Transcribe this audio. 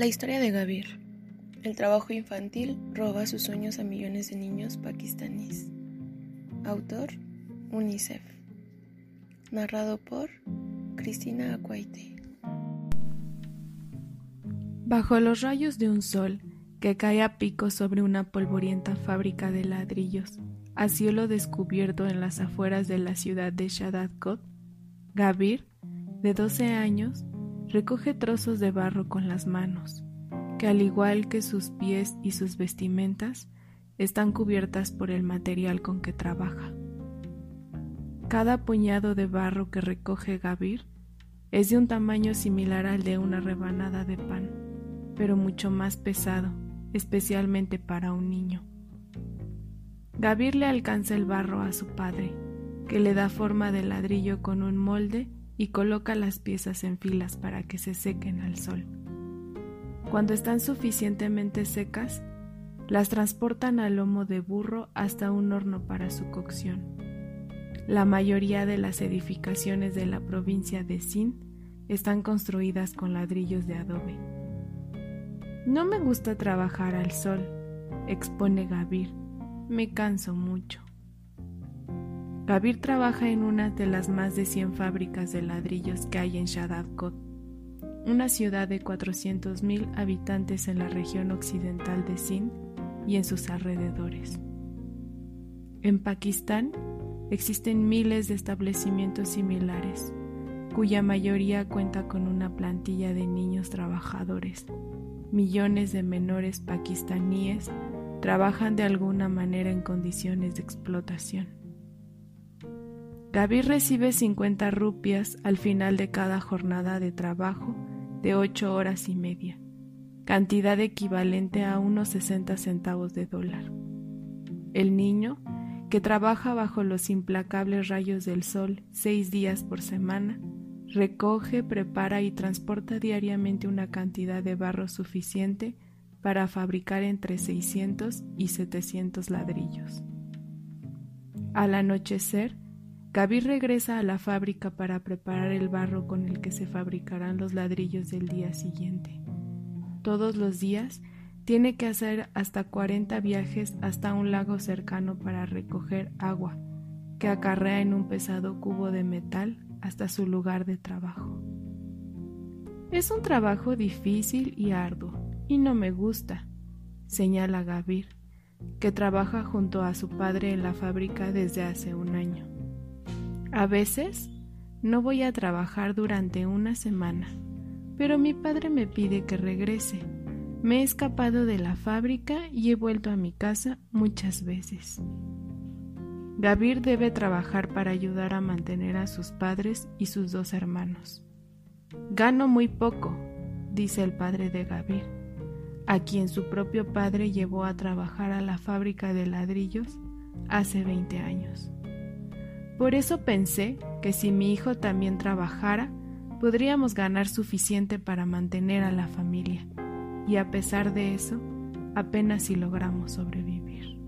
La historia de Gavir. El trabajo infantil roba sus sueños a millones de niños pakistaníes. Autor, UNICEF. Narrado por Cristina Acuaite. Bajo los rayos de un sol que cae a pico sobre una polvorienta fábrica de ladrillos, a cielo descubierto en las afueras de la ciudad de Shadadkot, Gavir, de 12 años, recoge trozos de barro con las manos, que al igual que sus pies y sus vestimentas, están cubiertas por el material con que trabaja. Cada puñado de barro que recoge Gavir es de un tamaño similar al de una rebanada de pan, pero mucho más pesado, especialmente para un niño. Gavir le alcanza el barro a su padre, que le da forma de ladrillo con un molde y coloca las piezas en filas para que se sequen al sol. Cuando están suficientemente secas, las transportan al lomo de burro hasta un horno para su cocción. La mayoría de las edificaciones de la provincia de Sind están construidas con ladrillos de adobe. No me gusta trabajar al sol, expone Gavir. Me canso mucho. Trabaja en una de las más de 100 fábricas de ladrillos que hay en Shadadkot, una ciudad de 400.000 habitantes en la región occidental de Sindh y en sus alrededores. En Pakistán existen miles de establecimientos similares, cuya mayoría cuenta con una plantilla de niños trabajadores. Millones de menores pakistaníes trabajan de alguna manera en condiciones de explotación. Gavir recibe 50 rupias al final de cada jornada de trabajo de 8 horas y media, cantidad equivalente a unos 60 centavos de dólar. El niño, que trabaja bajo los implacables rayos del sol seis días por semana, recoge, prepara y transporta diariamente una cantidad de barro suficiente para fabricar entre 600 y 700 ladrillos. Al anochecer, Gavir regresa a la fábrica para preparar el barro con el que se fabricarán los ladrillos del día siguiente. Todos los días tiene que hacer hasta 40 viajes hasta un lago cercano para recoger agua, que acarrea en un pesado cubo de metal hasta su lugar de trabajo. Es un trabajo difícil y arduo, y no me gusta, señala Gavir, que trabaja junto a su padre en la fábrica desde hace un año. A veces no voy a trabajar durante una semana, pero mi padre me pide que regrese. Me he escapado de la fábrica y he vuelto a mi casa muchas veces. Gavir debe trabajar para ayudar a mantener a sus padres y sus dos hermanos. Gano muy poco, dice el padre de Gavir, a quien su propio padre llevó a trabajar a la fábrica de ladrillos hace 20 años. Por eso pensé que si mi hijo también trabajara, podríamos ganar suficiente para mantener a la familia. Y a pesar de eso, apenas si logramos sobrevivir.